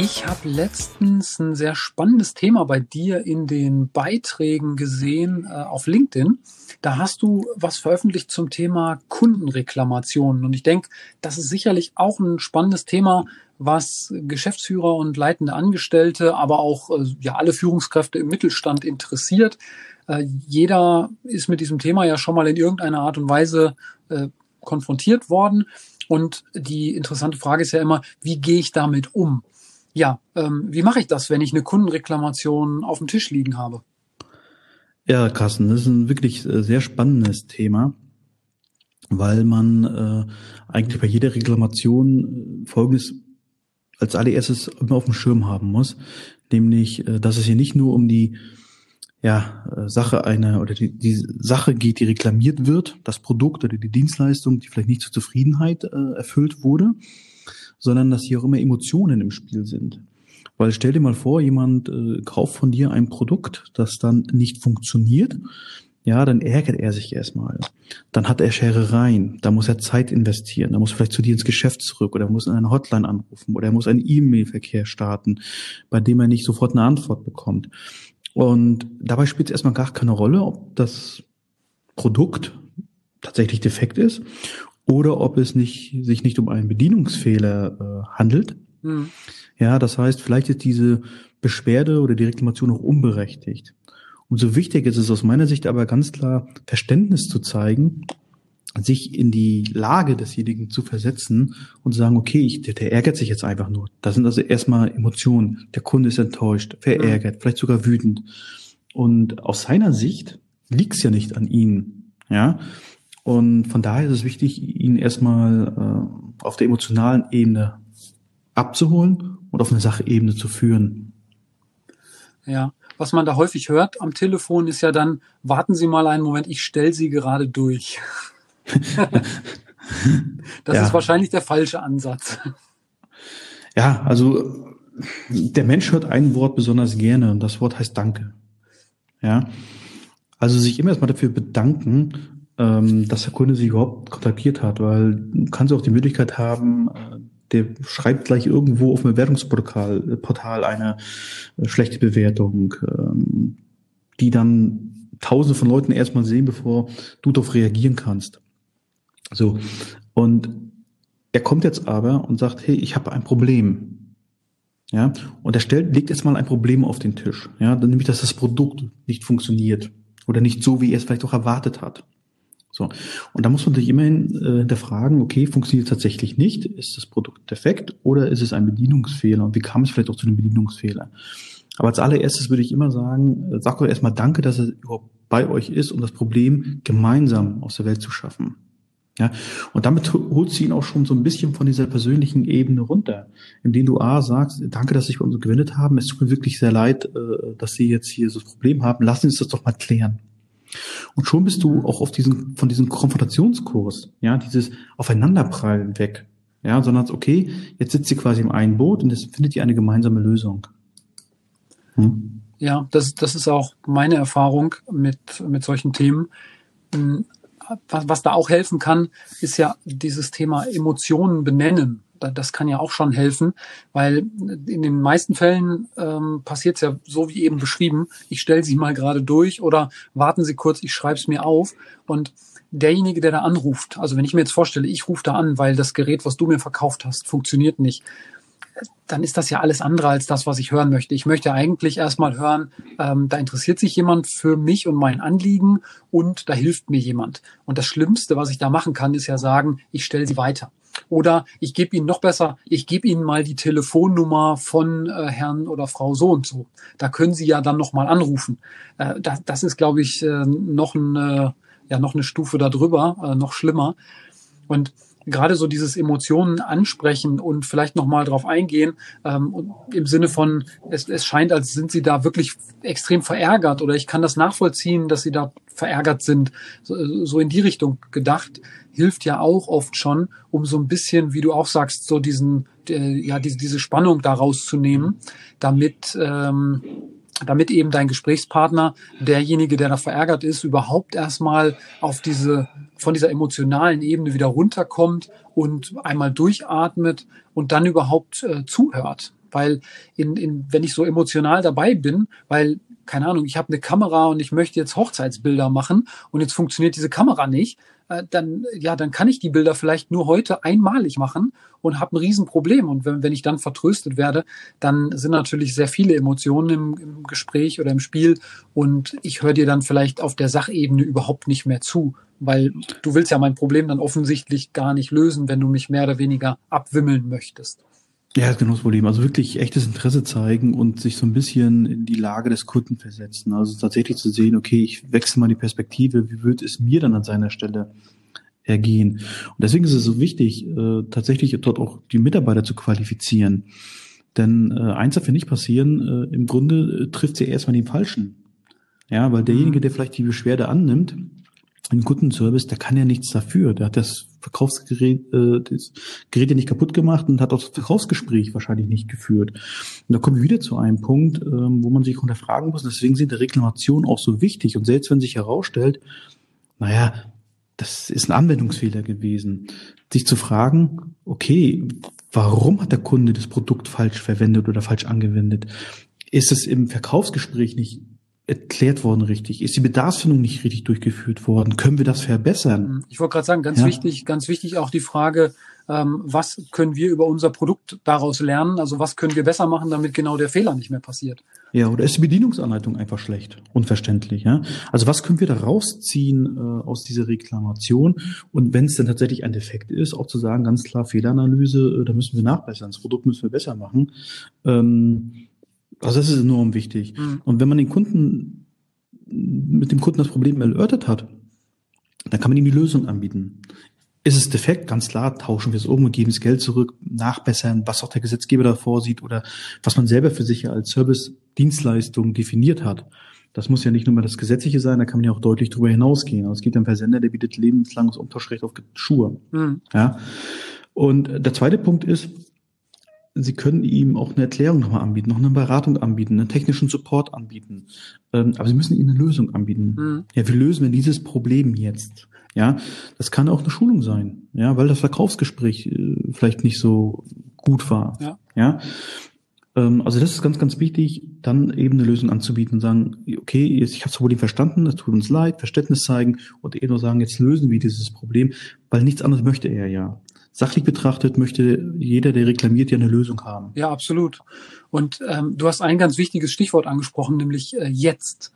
ich habe letztens ein sehr spannendes Thema bei dir in den Beiträgen gesehen äh, auf LinkedIn. Da hast du was veröffentlicht zum Thema Kundenreklamationen. Und ich denke, das ist sicherlich auch ein spannendes Thema, was Geschäftsführer und leitende Angestellte, aber auch äh, ja alle Führungskräfte im Mittelstand interessiert. Äh, jeder ist mit diesem Thema ja schon mal in irgendeiner Art und Weise äh, konfrontiert worden. Und die interessante Frage ist ja immer, wie gehe ich damit um? Ja, ähm, wie mache ich das, wenn ich eine Kundenreklamation auf dem Tisch liegen habe? Ja, Carsten, das ist ein wirklich äh, sehr spannendes Thema, weil man äh, eigentlich bei jeder Reklamation äh, Folgendes als allererstes immer auf dem Schirm haben muss, nämlich, äh, dass es hier nicht nur um die ja, Sache eine oder die, die Sache geht, die reklamiert wird, das Produkt oder die Dienstleistung, die vielleicht nicht zur Zufriedenheit äh, erfüllt wurde, sondern dass hier auch immer Emotionen im Spiel sind. Weil stell dir mal vor, jemand äh, kauft von dir ein Produkt, das dann nicht funktioniert. Ja, dann ärgert er sich erstmal. Dann hat er Scherereien. Da muss er Zeit investieren. Da muss er vielleicht zu dir ins Geschäft zurück oder er muss in eine Hotline anrufen oder er muss einen E-Mail-Verkehr starten, bei dem er nicht sofort eine Antwort bekommt. Und dabei spielt es erstmal gar keine Rolle, ob das Produkt tatsächlich defekt ist oder ob es nicht, sich nicht um einen Bedienungsfehler äh, handelt. Mhm. Ja, das heißt, vielleicht ist diese Beschwerde oder die Reklamation auch unberechtigt. Umso wichtiger ist es aus meiner Sicht aber ganz klar, Verständnis zu zeigen, sich in die Lage desjenigen zu versetzen und zu sagen, okay, ich, der, der ärgert sich jetzt einfach nur. Da sind also erstmal Emotionen. Der Kunde ist enttäuscht, verärgert, mhm. vielleicht sogar wütend. Und aus seiner Sicht liegt es ja nicht an ihnen. Ja, und von daher ist es wichtig, ihn erstmal äh, auf der emotionalen Ebene abzuholen und auf eine Sachebene zu führen. Ja, was man da häufig hört am Telefon ist ja dann, warten Sie mal einen Moment, ich stelle Sie gerade durch. das ja. ist wahrscheinlich der falsche Ansatz. Ja, also der Mensch hört ein Wort besonders gerne und das Wort heißt Danke. Ja, also sich immer erstmal dafür bedanken, ähm, dass der Kunde sich überhaupt kontaktiert hat, weil du kannst auch die Möglichkeit haben, äh, der schreibt gleich irgendwo auf dem Bewertungsportal äh, Portal eine äh, schlechte Bewertung, ähm, die dann tausende von Leuten erstmal sehen, bevor du darauf reagieren kannst. So. Und er kommt jetzt aber und sagt, hey, ich habe ein Problem. Ja, und er stellt, legt jetzt mal ein Problem auf den Tisch. Ja, nämlich, dass das Produkt nicht funktioniert oder nicht so, wie er es vielleicht auch erwartet hat. So. Und da muss man sich immerhin äh, hinterfragen, okay, funktioniert tatsächlich nicht? Ist das Produkt defekt oder ist es ein Bedienungsfehler? Und wie kam es vielleicht auch zu einem Bedienungsfehler? Aber als allererstes würde ich immer sagen, äh, sag doch erstmal Danke, dass er überhaupt bei euch ist, um das Problem gemeinsam aus der Welt zu schaffen. Ja, und damit holt sie ihn auch schon so ein bisschen von dieser persönlichen Ebene runter, indem du A sagst, danke, dass Sie sich bei uns gewendet haben. Es tut mir wirklich sehr leid, äh, dass Sie jetzt hier so ein Problem haben. Lassen Sie uns das doch mal klären. Und schon bist du auch auf diesen, von diesem Konfrontationskurs, ja, dieses Aufeinanderprallen weg. Ja, sondern okay, jetzt sitzt ihr quasi im einen Boot und jetzt findet ihr eine gemeinsame Lösung. Hm? Ja, das, das ist auch meine Erfahrung mit, mit solchen Themen. Hm, was, was da auch helfen kann, ist ja dieses Thema Emotionen benennen das kann ja auch schon helfen, weil in den meisten Fällen ähm, passiert es ja so wie eben beschrieben, ich stelle sie mal gerade durch oder warten Sie kurz, ich schreibe es mir auf und derjenige, der da anruft, also wenn ich mir jetzt vorstelle, ich rufe da an, weil das Gerät, was du mir verkauft hast, funktioniert nicht, dann ist das ja alles andere als das, was ich hören möchte. Ich möchte eigentlich erstmal hören, ähm, da interessiert sich jemand für mich und mein Anliegen und da hilft mir jemand. Und das Schlimmste, was ich da machen kann, ist ja sagen, ich stelle sie weiter. Oder ich gebe Ihnen noch besser, ich gebe Ihnen mal die Telefonnummer von äh, Herrn oder Frau so und so. Da können Sie ja dann noch mal anrufen. Äh, das, das ist, glaube ich, äh, noch, eine, ja, noch eine Stufe darüber, äh, noch schlimmer. Und gerade so dieses Emotionen ansprechen und vielleicht nochmal drauf eingehen, ähm, im Sinne von, es, es scheint, als sind sie da wirklich extrem verärgert oder ich kann das nachvollziehen, dass sie da verärgert sind. So, so in die Richtung gedacht, hilft ja auch oft schon, um so ein bisschen, wie du auch sagst, so diesen, äh, ja, diese, diese Spannung da rauszunehmen, damit ähm, damit eben dein Gesprächspartner, derjenige, der da verärgert ist, überhaupt erstmal auf diese, von dieser emotionalen Ebene wieder runterkommt und einmal durchatmet und dann überhaupt äh, zuhört. Weil in, in, wenn ich so emotional dabei bin, weil keine Ahnung, ich habe eine Kamera und ich möchte jetzt Hochzeitsbilder machen und jetzt funktioniert diese Kamera nicht, äh, dann ja, dann kann ich die Bilder vielleicht nur heute einmalig machen und habe ein Riesenproblem. Und wenn, wenn ich dann vertröstet werde, dann sind natürlich sehr viele Emotionen im, im Gespräch oder im Spiel und ich höre dir dann vielleicht auf der Sachebene überhaupt nicht mehr zu, weil du willst ja mein Problem dann offensichtlich gar nicht lösen, wenn du mich mehr oder weniger abwimmeln möchtest. Ja, das ist genau das Problem. Also wirklich echtes Interesse zeigen und sich so ein bisschen in die Lage des Kunden versetzen. Also tatsächlich zu sehen, okay, ich wechsle mal die Perspektive, wie wird es mir dann an seiner Stelle ergehen? Und deswegen ist es so wichtig, äh, tatsächlich dort auch die Mitarbeiter zu qualifizieren. Denn äh, eins darf ja nicht passieren, äh, im Grunde äh, trifft sie erstmal den Falschen. Ja, weil derjenige, mhm. der vielleicht die Beschwerde annimmt, ein Kundenservice, der kann ja nichts dafür. Der hat das Verkaufsgerät, äh, das Gerät ja nicht kaputt gemacht und hat auch das Verkaufsgespräch wahrscheinlich nicht geführt. Und da kommen wir wieder zu einem Punkt, ähm, wo man sich unterfragen muss. Deswegen sind die Reklamationen auch so wichtig. Und selbst wenn sich herausstellt, naja, das ist ein Anwendungsfehler gewesen, sich zu fragen, okay, warum hat der Kunde das Produkt falsch verwendet oder falsch angewendet? Ist es im Verkaufsgespräch nicht erklärt worden richtig? Ist die Bedarfsfindung nicht richtig durchgeführt worden? Können wir das verbessern? Ich wollte gerade sagen, ganz ja. wichtig, ganz wichtig auch die Frage, ähm, was können wir über unser Produkt daraus lernen? Also was können wir besser machen, damit genau der Fehler nicht mehr passiert? Ja, oder ist die Bedienungsanleitung einfach schlecht, unverständlich? Ja? Also was können wir da rausziehen äh, aus dieser Reklamation? Und wenn es dann tatsächlich ein Defekt ist, auch zu sagen, ganz klar Fehleranalyse, äh, da müssen wir nachbessern, das Produkt müssen wir besser machen. Ähm, also das ist enorm wichtig. Mhm. Und wenn man den Kunden mit dem Kunden das Problem erörtert hat, dann kann man ihm die Lösung anbieten. Ist es defekt? Ganz klar, tauschen wir es um und geben das Geld zurück, nachbessern, was auch der Gesetzgeber da vorsieht oder was man selber für sich als Service-Dienstleistung definiert hat. Das muss ja nicht nur mal das Gesetzliche sein, da kann man ja auch deutlich drüber hinausgehen. Also es gibt einen Versender, der bietet lebenslanges Umtauschrecht auf Schuhe. Mhm. Ja. Und der zweite Punkt ist, Sie können ihm auch eine Erklärung nochmal anbieten, noch eine Beratung anbieten, einen technischen Support anbieten. Ähm, aber Sie müssen ihm eine Lösung anbieten. Mhm. Ja, wie lösen wir dieses Problem jetzt? Ja, das kann auch eine Schulung sein, ja, weil das Verkaufsgespräch äh, vielleicht nicht so gut war. Ja. ja. Ähm, also das ist ganz, ganz wichtig, dann eben eine Lösung anzubieten und sagen, okay, ich habe das Problem verstanden, es tut uns leid, Verständnis zeigen und eher nur sagen, jetzt lösen wir dieses Problem, weil nichts anderes möchte er ja sachlich betrachtet möchte jeder, der reklamiert, ja eine Lösung haben. Ja, absolut. Und ähm, du hast ein ganz wichtiges Stichwort angesprochen, nämlich äh, jetzt.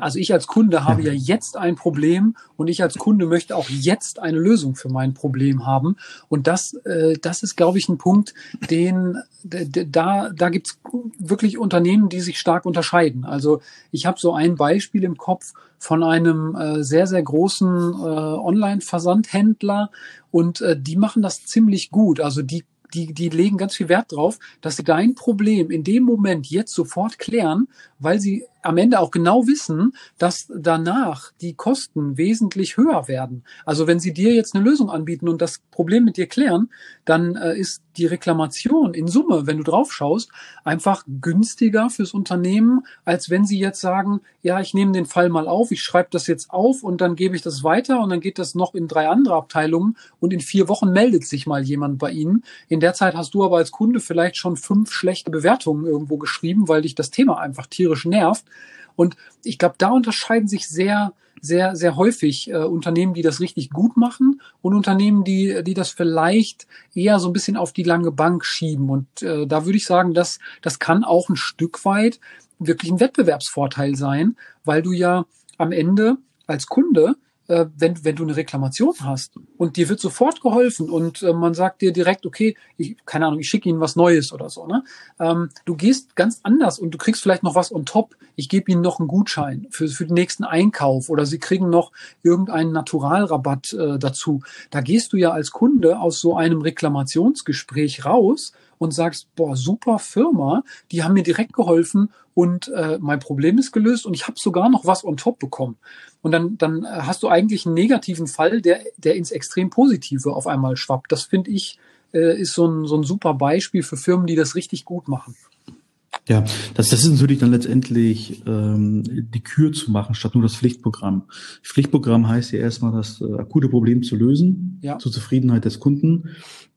Also ich als Kunde habe ja. jetzt ein Problem und ich als Kunde möchte auch jetzt eine Lösung für mein Problem haben. Und das, äh, das ist, glaube ich, ein Punkt, den da, da gibt's wirklich Unternehmen, die sich stark unterscheiden. Also ich habe so ein Beispiel im Kopf von einem äh, sehr, sehr großen äh, Online-Versandhändler und äh, die machen das ziemlich gut. Also die die, die legen ganz viel Wert drauf, dass sie dein Problem in dem Moment jetzt sofort klären, weil sie am Ende auch genau wissen, dass danach die Kosten wesentlich höher werden. Also wenn sie dir jetzt eine Lösung anbieten und das Problem mit dir klären, dann äh, ist die Reklamation in Summe, wenn du drauf schaust, einfach günstiger fürs Unternehmen, als wenn sie jetzt sagen, ja, ich nehme den Fall mal auf, ich schreibe das jetzt auf und dann gebe ich das weiter und dann geht das noch in drei andere Abteilungen und in vier Wochen meldet sich mal jemand bei Ihnen. In der Zeit hast du aber als Kunde vielleicht schon fünf schlechte Bewertungen irgendwo geschrieben, weil dich das Thema einfach tierisch nervt. Und ich glaube, da unterscheiden sich sehr, sehr, sehr häufig äh, Unternehmen, die das richtig gut machen und Unternehmen, die, die das vielleicht eher so ein bisschen auf die lange Bank schieben. Und äh, da würde ich sagen, dass das kann auch ein Stück weit wirklich ein Wettbewerbsvorteil sein, weil du ja am Ende als Kunde äh, wenn, wenn du eine Reklamation hast und dir wird sofort geholfen und äh, man sagt dir direkt, okay, ich, keine Ahnung, ich schicke Ihnen was Neues oder so, ne? Ähm, du gehst ganz anders und du kriegst vielleicht noch was on top. Ich gebe Ihnen noch einen Gutschein für, für den nächsten Einkauf oder Sie kriegen noch irgendeinen Naturalrabatt äh, dazu. Da gehst du ja als Kunde aus so einem Reklamationsgespräch raus und sagst, boah, super Firma, die haben mir direkt geholfen und äh, mein Problem ist gelöst und ich habe sogar noch was on top bekommen. Und dann, dann äh, hast du eigentlich einen negativen Fall, der, der ins extrem Positive auf einmal schwappt. Das finde ich, äh, ist so ein, so ein super Beispiel für Firmen, die das richtig gut machen. Ja, das, das ist natürlich dann letztendlich ähm, die Kür zu machen, statt nur das Pflichtprogramm. Pflichtprogramm heißt ja erstmal, das äh, akute Problem zu lösen, ja. zur Zufriedenheit des Kunden.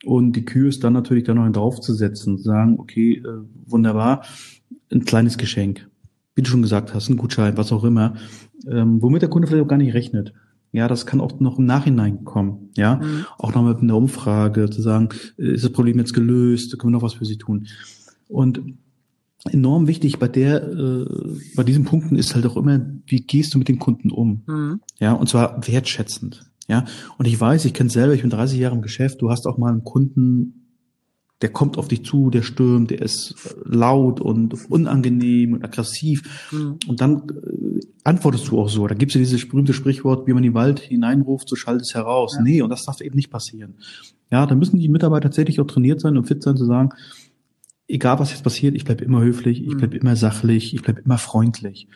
Und die Kür ist dann natürlich dann noch draufzusetzen, sagen, okay, äh, wunderbar, ein kleines Geschenk. Wie du schon gesagt hast, ein Gutschein, was auch immer, ähm, womit der Kunde vielleicht auch gar nicht rechnet. Ja, das kann auch noch im Nachhinein kommen. Ja, mhm. auch nochmal in der Umfrage zu sagen, äh, ist das Problem jetzt gelöst? Können wir noch was für Sie tun? Und enorm wichtig bei der, äh, bei diesen Punkten ist halt auch immer, wie gehst du mit den Kunden um? Mhm. Ja, und zwar wertschätzend. Ja, und ich weiß, ich kenne selber, ich bin 30 Jahre im Geschäft, du hast auch mal einen Kunden, der kommt auf dich zu, der stürmt, der ist laut und unangenehm und aggressiv. Mhm. Und dann äh, antwortest du auch so. Da gibt es ja dieses berühmte Sprichwort, wie man in den Wald hineinruft, so schaltet es heraus. Ja. Nee, und das darf eben nicht passieren. Ja, da müssen die Mitarbeiter tatsächlich auch trainiert sein und fit sein zu sagen, egal was jetzt passiert, ich bleibe immer höflich, ich bleibe mhm. immer sachlich, ich bleibe immer freundlich.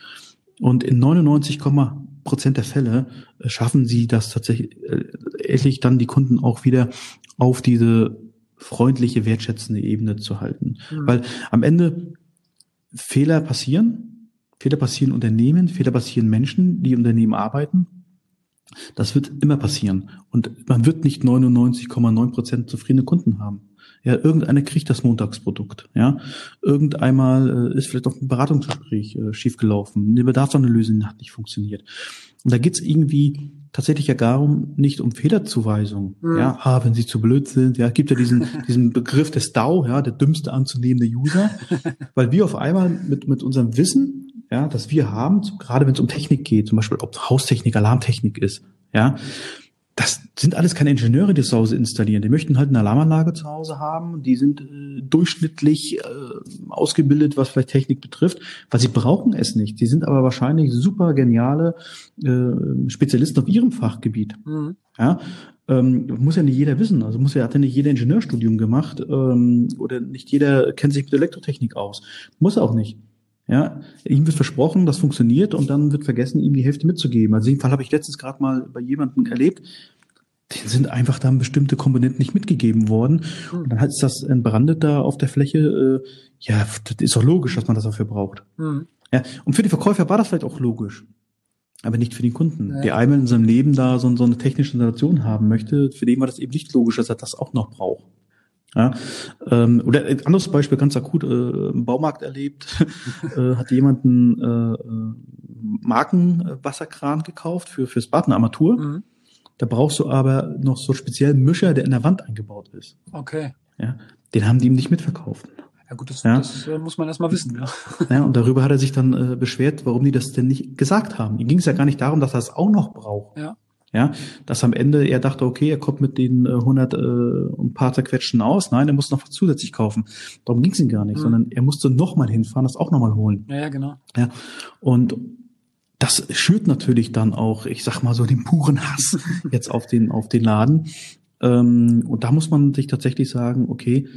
Und in 99, Prozent der Fälle äh, schaffen sie das tatsächlich äh, dann die Kunden auch wieder auf diese freundliche, wertschätzende Ebene zu halten. Mhm. Weil am Ende Fehler passieren, Fehler passieren Unternehmen, Fehler passieren Menschen, die Unternehmen arbeiten. Das wird immer passieren. Und man wird nicht 99,9 Prozent zufriedene Kunden haben. Ja, irgendeiner kriegt das Montagsprodukt. Ja, irgendeinmal äh, ist vielleicht auch ein Beratungsgespräch äh, schiefgelaufen. Eine Bedarfsanalyse hat nicht funktioniert. Und da geht's irgendwie tatsächlich ja darum, nicht um Fehlerzuweisung. Mhm. Ja, ha, wenn sie zu blöd sind. Ja, gibt ja diesen diesen Begriff des DAO, ja, der dümmste anzunehmende User, weil wir auf einmal mit mit unserem Wissen, ja, das wir haben, gerade wenn es um Technik geht, zum Beispiel ob Haustechnik, Alarmtechnik ist, ja, das sind alles keine Ingenieure, die zu Hause installieren. Die möchten halt eine Alarmanlage zu Hause haben. Die sind äh, durchschnittlich äh, ausgebildet, was vielleicht Technik betrifft, weil sie brauchen es nicht. Die sind aber wahrscheinlich super geniale äh, Spezialisten auf ihrem Fachgebiet. Mhm. Ja, ähm, muss ja nicht jeder wissen. Also muss ja hat ja nicht jeder Ingenieurstudium gemacht ähm, oder nicht jeder kennt sich mit Elektrotechnik aus. Muss auch nicht. Ja, ihm wird versprochen, das funktioniert und dann wird vergessen, ihm die Hälfte mitzugeben. Also in dem Fall habe ich letztens gerade mal bei jemandem erlebt, denen sind einfach dann bestimmte Komponenten nicht mitgegeben worden. Hm. Und dann ist das entbrandet da auf der Fläche. Äh, ja, das ist doch logisch, dass man das dafür braucht. Mhm. Ja, und für die Verkäufer war das vielleicht auch logisch. Aber nicht für den Kunden. Ja. Der einmal in seinem Leben da so, so eine technische Installation haben möchte, für den war das eben nicht logisch, dass er das auch noch braucht. Ja, ähm, oder ein anderes Beispiel, ganz akut, äh, im Baumarkt erlebt, äh, hat jemand einen äh, äh, Markenwasserkran gekauft für fürs Bad, eine Armatur. Mhm. Da brauchst du aber noch so einen speziellen Mischer, der in der Wand eingebaut ist. Okay. Ja, den haben die ihm nicht mitverkauft. Ja gut, das, ja. das äh, muss man erstmal wissen. Ja. ja, und darüber hat er sich dann äh, beschwert, warum die das denn nicht gesagt haben. Ihm ging es ja gar nicht darum, dass er es auch noch braucht. Ja. Ja, dass am Ende er dachte, okay, er kommt mit den äh, 100 äh, ein paar zerquetschen aus. Nein, er muss noch was zusätzlich kaufen. Darum ging es ihm gar nicht, mhm. sondern er musste nochmal hinfahren, das auch nochmal holen. Ja, ja, genau. Ja, und das schürt natürlich dann auch, ich sag mal so, den puren Hass jetzt auf den, auf den Laden. Ähm, und da muss man sich tatsächlich sagen, okay,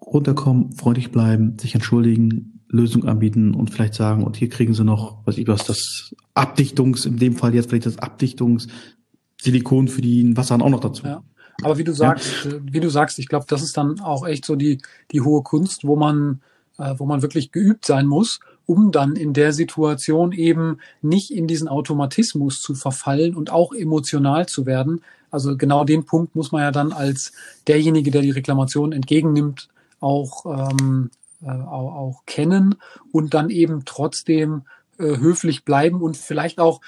runterkommen, freundlich bleiben, sich entschuldigen, Lösung anbieten und vielleicht sagen, und hier kriegen sie noch, was ich was, das Abdichtungs, in dem Fall jetzt vielleicht das Abdichtungssilikon für die Wasser auch noch dazu. Ja. Aber wie du sagst, ja. wie du sagst, ich glaube, das ist dann auch echt so die, die hohe Kunst, wo man, äh, wo man wirklich geübt sein muss, um dann in der Situation eben nicht in diesen Automatismus zu verfallen und auch emotional zu werden. Also genau den Punkt muss man ja dann als derjenige, der die Reklamation entgegennimmt, auch ähm, äh, auch, auch kennen und dann eben trotzdem äh, höflich bleiben und vielleicht auch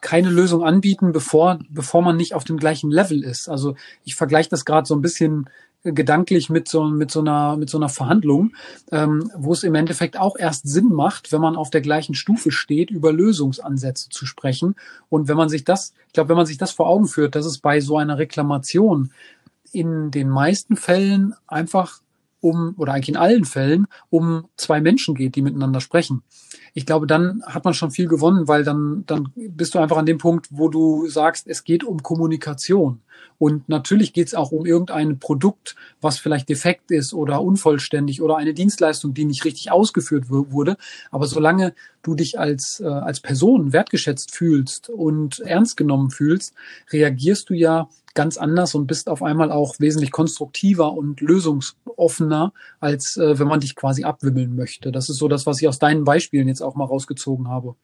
keine Lösung anbieten, bevor, bevor man nicht auf dem gleichen Level ist. Also ich vergleiche das gerade so ein bisschen gedanklich mit so, mit so einer, mit so einer Verhandlung, ähm, wo es im Endeffekt auch erst Sinn macht, wenn man auf der gleichen Stufe steht, über Lösungsansätze zu sprechen. Und wenn man sich das, ich glaube, wenn man sich das vor Augen führt, dass es bei so einer Reklamation in den meisten Fällen einfach um, oder eigentlich in allen Fällen, um zwei Menschen geht, die miteinander sprechen. Ich glaube, dann hat man schon viel gewonnen, weil dann, dann bist du einfach an dem Punkt, wo du sagst, es geht um Kommunikation. Und natürlich geht es auch um irgendein Produkt, was vielleicht defekt ist oder unvollständig oder eine Dienstleistung, die nicht richtig ausgeführt wurde. Aber solange du dich als, äh, als Person wertgeschätzt fühlst und ernst genommen fühlst, reagierst du ja ganz anders und bist auf einmal auch wesentlich konstruktiver und lösungsoffener, als äh, wenn man dich quasi abwimmeln möchte. Das ist so das, was ich aus deinen Beispielen jetzt auch mal rausgezogen habe.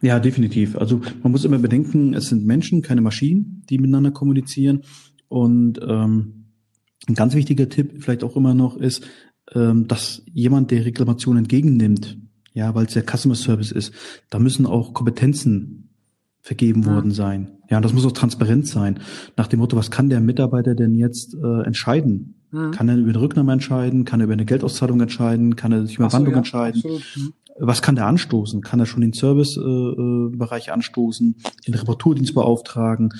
Ja, definitiv. Also man muss immer bedenken, es sind Menschen, keine Maschinen, die miteinander kommunizieren. Und ähm, ein ganz wichtiger Tipp vielleicht auch immer noch ist, ähm, dass jemand, der Reklamation entgegennimmt, ja, weil es ja Customer Service ist, da müssen auch Kompetenzen vergeben ja. worden sein. Ja, und das muss auch transparent sein. Nach dem Motto, was kann der Mitarbeiter denn jetzt äh, entscheiden? Mhm. Kann er über eine Rücknahme entscheiden? Kann er über eine Geldauszahlung entscheiden? Kann er sich über Wandlung ja, entscheiden? Mhm. Was kann der anstoßen? Kann er schon den Servicebereich äh, anstoßen, den Reparaturdienst beauftragen?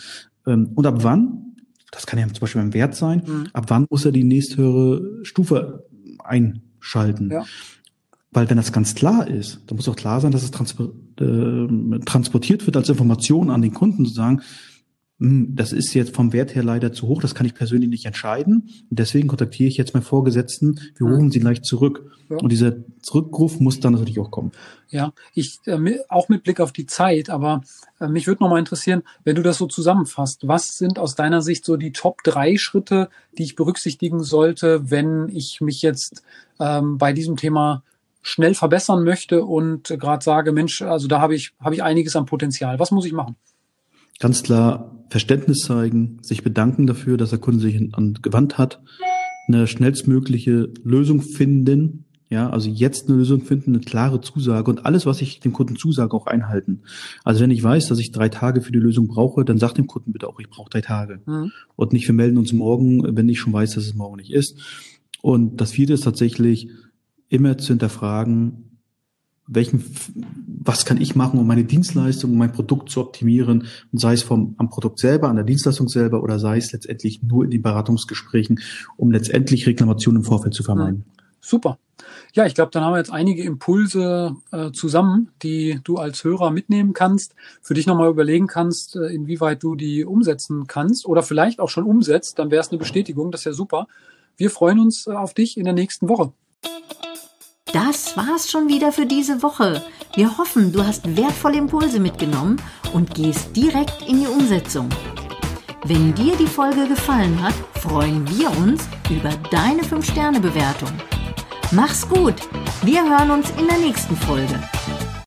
Ähm, und ab wann? Das kann ja zum Beispiel beim Wert sein. Mhm. Ab wann muss er die nächsthöhere Stufe einschalten? Ja. Weil wenn das ganz klar ist, dann muss auch klar sein, dass es äh, transportiert wird als Information an den Kunden zu sagen, das ist jetzt vom Wert her leider zu hoch, das kann ich persönlich nicht entscheiden. Und deswegen kontaktiere ich jetzt meinen Vorgesetzten, wir rufen sie gleich zurück. Ja. Und dieser Rückruf muss dann natürlich auch kommen. Ja, ich äh, auch mit Blick auf die Zeit, aber äh, mich würde nochmal interessieren, wenn du das so zusammenfasst, was sind aus deiner Sicht so die Top drei Schritte, die ich berücksichtigen sollte, wenn ich mich jetzt ähm, bei diesem Thema schnell verbessern möchte und gerade sage, Mensch, also da habe ich, habe ich einiges an Potenzial. Was muss ich machen? Ganz klar Verständnis zeigen, sich bedanken dafür, dass der Kunde sich an gewandt hat, eine schnellstmögliche Lösung finden, ja, also jetzt eine Lösung finden, eine klare Zusage und alles, was ich dem Kunden zusage, auch einhalten. Also wenn ich weiß, dass ich drei Tage für die Lösung brauche, dann sag dem Kunden bitte auch, ich brauche drei Tage. Mhm. Und nicht, wir melden uns morgen, wenn ich schon weiß, dass es morgen nicht ist. Und das vierte ist tatsächlich, immer zu hinterfragen, welchen, was kann ich machen, um meine Dienstleistung, um mein Produkt zu optimieren, und sei es vom, am Produkt selber, an der Dienstleistung selber oder sei es letztendlich nur in den Beratungsgesprächen, um letztendlich Reklamationen im Vorfeld zu vermeiden. Super. Ja, ich glaube, dann haben wir jetzt einige Impulse äh, zusammen, die du als Hörer mitnehmen kannst, für dich nochmal überlegen kannst, äh, inwieweit du die umsetzen kannst oder vielleicht auch schon umsetzt, dann wäre es eine Bestätigung, das ist ja super. Wir freuen uns äh, auf dich in der nächsten Woche. Das war's schon wieder für diese Woche. Wir hoffen, du hast wertvolle Impulse mitgenommen und gehst direkt in die Umsetzung. Wenn dir die Folge gefallen hat, freuen wir uns über deine 5-Sterne-Bewertung. Mach's gut. Wir hören uns in der nächsten Folge.